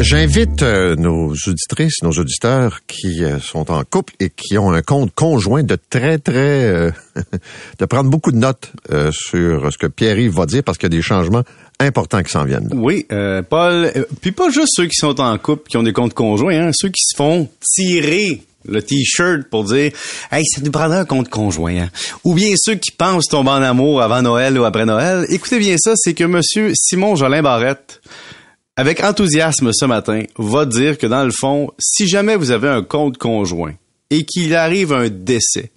J'invite euh, nos auditrices, nos auditeurs qui euh, sont en couple et qui ont un compte conjoint de très, très... euh, de prendre beaucoup de notes euh, sur ce que Pierre-Yves va dire parce qu'il y a des changements importants qui s'en viennent. Oui, euh, Paul. euh, puis pas juste ceux qui sont en couple, qui ont des comptes conjoints, hein, ceux qui se font tirer le t-shirt pour dire Hey, ça nous prendrait un compte conjoint. hein. Ou bien ceux qui pensent tomber en amour avant Noël ou après Noël. Écoutez bien ça, c'est que monsieur Simon Jolin Barrette, avec enthousiasme ce matin, va dire que dans le fond, si jamais vous avez un compte conjoint et qu'il arrive un décès,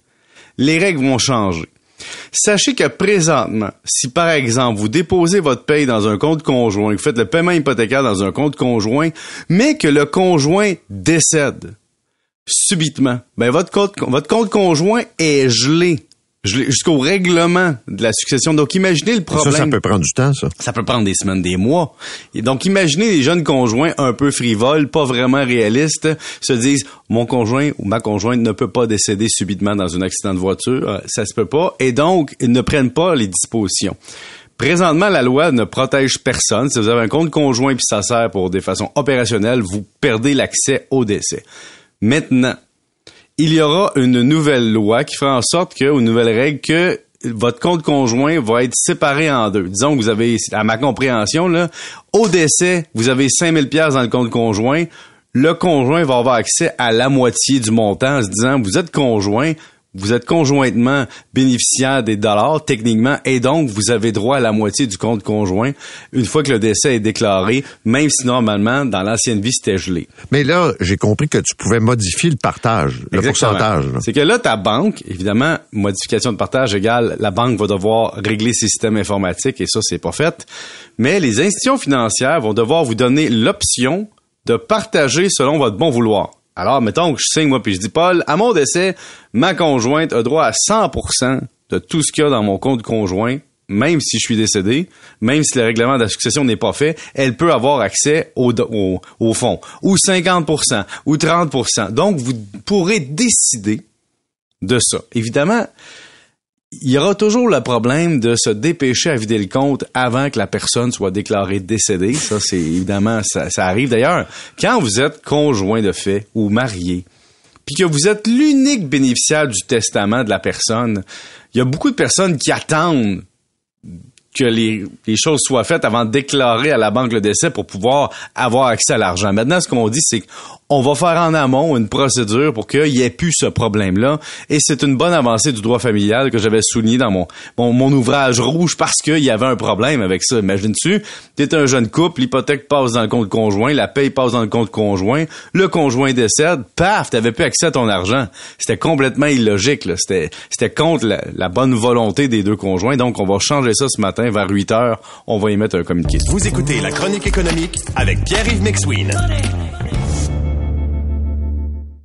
les règles vont changer. Sachez que présentement, si par exemple vous déposez votre paye dans un compte conjoint, vous faites le paiement hypothécaire dans un compte conjoint, mais que le conjoint décède subitement, ben votre compte, votre compte conjoint est gelé jusqu'au règlement de la succession. Donc imaginez le problème. Ça, ça peut prendre du temps, ça. Ça peut prendre des semaines, des mois. Et donc, imaginez les jeunes conjoints un peu frivoles, pas vraiment réalistes, se disent, mon conjoint ou ma conjointe ne peut pas décéder subitement dans un accident de voiture. Euh, Ça se peut pas. Et donc, ils ne prennent pas les dispositions. Présentement, la loi ne protège personne. Si vous avez un compte conjoint puis ça sert pour des façons opérationnelles, vous perdez l'accès au décès. Maintenant, il y aura une nouvelle loi qui fera en sorte que, ou une nouvelle règle, que votre compte conjoint va être séparé en deux. Disons que vous avez, à ma compréhension, là, au décès, vous avez 5000 pièces dans le compte conjoint. Le conjoint va avoir accès à la moitié du montant en se disant, vous êtes conjoint, vous êtes conjointement bénéficiaire des dollars, techniquement, et donc vous avez droit à la moitié du compte conjoint une fois que le décès est déclaré, même si normalement, dans l'ancienne vie, c'était gelé. Mais là, j'ai compris que tu pouvais modifier le partage, le pourcentage. C'est que là, ta banque, évidemment, modification de partage égale, la banque va devoir régler ses systèmes informatiques et ça, c'est pas fait. Mais les institutions financières vont devoir vous donner l'option de partager selon votre bon vouloir. Alors, mettons que je signe, moi, puis je dis, Paul, à mon décès, ma conjointe a droit à 100% de tout ce qu'il y a dans mon compte conjoint, même si je suis décédé, même si le règlement de la succession n'est pas fait, elle peut avoir accès au, au, au fonds. Ou 50%, ou 30%. Donc, vous pourrez décider de ça. Évidemment, il y aura toujours le problème de se dépêcher à vider le compte avant que la personne soit déclarée décédée. Ça, c'est évidemment, ça, arrive. D'ailleurs, quand vous êtes conjoint de fait ou marié, puis que vous êtes l'unique bénéficiaire du testament de la personne, il y a beaucoup de personnes qui attendent que les, les choses soient faites avant de déclarer à la banque le décès pour pouvoir avoir accès à l'argent. Maintenant, ce qu'on dit, c'est qu'on va faire en amont une procédure pour qu'il y ait plus ce problème-là. Et c'est une bonne avancée du droit familial que j'avais souligné dans mon, mon, mon ouvrage rouge parce qu'il y avait un problème avec ça. Imagine-tu, t'es un jeune couple, l'hypothèque passe dans le compte conjoint, la paye passe dans le compte conjoint, le conjoint décède, paf, t'avais plus accès à ton argent. C'était complètement illogique. là. C'était, c'était contre la, la bonne volonté des deux conjoints. Donc, on va changer ça ce matin vers 8 heures. On va y mettre un communiqué. Vous écoutez la chronique économique avec Pierre-Yves McSween.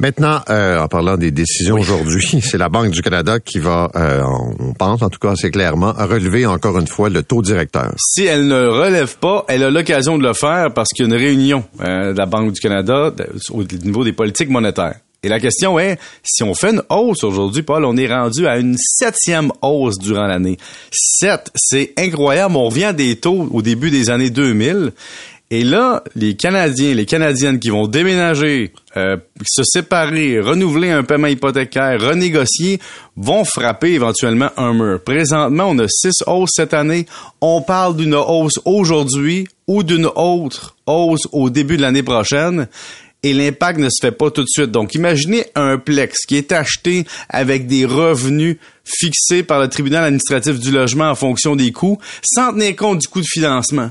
Maintenant, euh, en parlant des décisions aujourd'hui, c'est la Banque du Canada qui va, euh, on pense en tout cas assez clairement, relever encore une fois le taux directeur. Si elle ne relève pas, elle a l'occasion de le faire parce qu'il y a une réunion euh, de la Banque du Canada de- au niveau des politiques monétaires. Et la question est, si on fait une hausse aujourd'hui, Paul, on est rendu à une septième hausse durant l'année. Sept, c'est incroyable. On revient à des taux au début des années 2000. Et là, les Canadiens, les Canadiennes qui vont déménager, euh, se séparer, renouveler un paiement hypothécaire, renégocier, vont frapper éventuellement un mur. Présentement, on a six hausses cette année. On parle d'une hausse aujourd'hui ou d'une autre hausse au début de l'année prochaine. et l'impact ne se fait pas tout de suite. Donc, imaginez un plex qui est acheté avec des revenus fixés par le tribunal administratif du logement en fonction des coûts, sans tenir compte du coût de financement.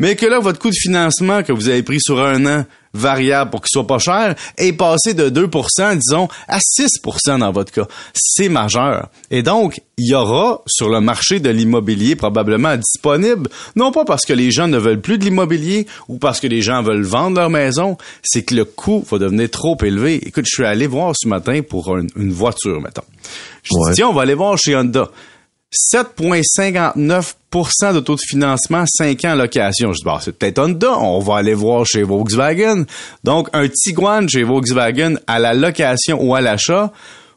Mais que là, votre coût de financement que vous avez pris sur un an variable pour qu'il soit pas cher est passé de 2% disons, à 6% dans votre cas. C'est majeur. Et donc, il y aura sur le marché de l'immobilier probablement disponible, non pas parce que les gens ne veulent plus de l'immobilier ou parce que les gens veulent vendre leur maison, c'est que le coût va devenir trop élevé. Écoute, je suis allé voir ce matin pour une, voiture, mettons. Je dis, tiens, on va aller voir chez Honda. 7,59% de taux de financement, 5 ans en location. Je dis, bah, c'est peut-être Honda. On va aller voir chez Volkswagen. Donc, un Tiguan chez Volkswagen à la location ou à l'achat.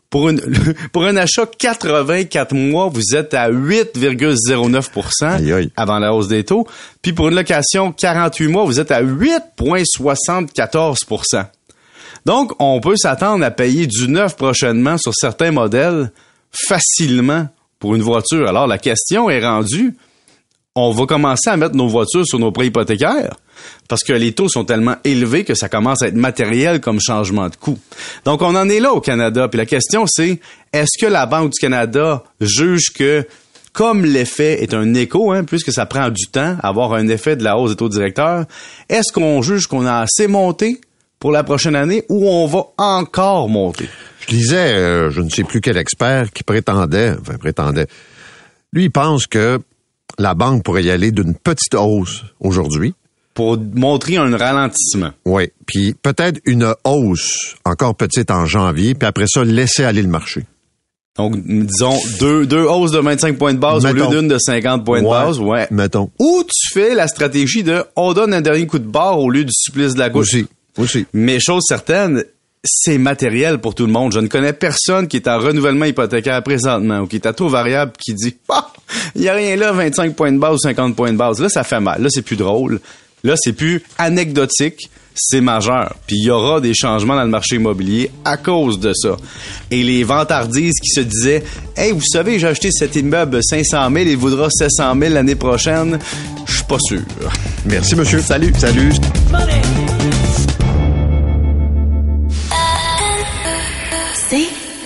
Pour, une, pour un achat 84 mois, vous êtes à 8,09% avant la hausse des taux. Puis pour une location 48 mois, vous êtes à 8,74% Donc, on peut s'attendre à payer du neuf prochainement sur certains modèles facilement pour une voiture. Alors la question est rendue, on va commencer à mettre nos voitures sur nos prêts hypothécaires parce que les taux sont tellement élevés que ça commence à être matériel comme changement de coût. Donc on en est là au Canada. Puis la question c'est, est-ce que la Banque du Canada juge que comme l'effet est un écho, hein, puisque ça prend du temps à avoir un effet de la hausse des taux directeurs, est-ce qu'on juge qu'on a assez monté pour la prochaine année ou on va encore monter? Je lisais, euh, je ne sais plus quel expert qui prétendait, enfin prétendait, lui il pense que la banque pourrait y aller d'une petite hausse aujourd'hui. Pour montrer un ralentissement. Oui, puis peut-être une hausse encore petite en janvier, puis après ça, laisser aller le marché. Donc, disons, deux, deux hausses de 25 points de base au lieu d'une de 50 points de base. Ouais. Mettons. Ou tu fais la stratégie de on donne un dernier coup de barre au lieu du supplice de la gauche? Aussi. Aussi. Mais chose certaine, c'est matériel pour tout le monde. Je ne connais personne qui est en renouvellement hypothécaire présentement ou qui est à taux variable qui dit ah, il y a rien là 25 points de base ou 50 points de base. Là ça fait mal. Là c'est plus drôle. Là c'est plus anecdotique, c'est majeur. Puis il y aura des changements dans le marché immobilier à cause de ça. Et les vantardises qui se disaient "Hey, vous savez, j'ai acheté cet immeuble 500 000 et il vaudra 700 000 l'année prochaine." Je suis pas sûr. Merci monsieur. Salut. Salut.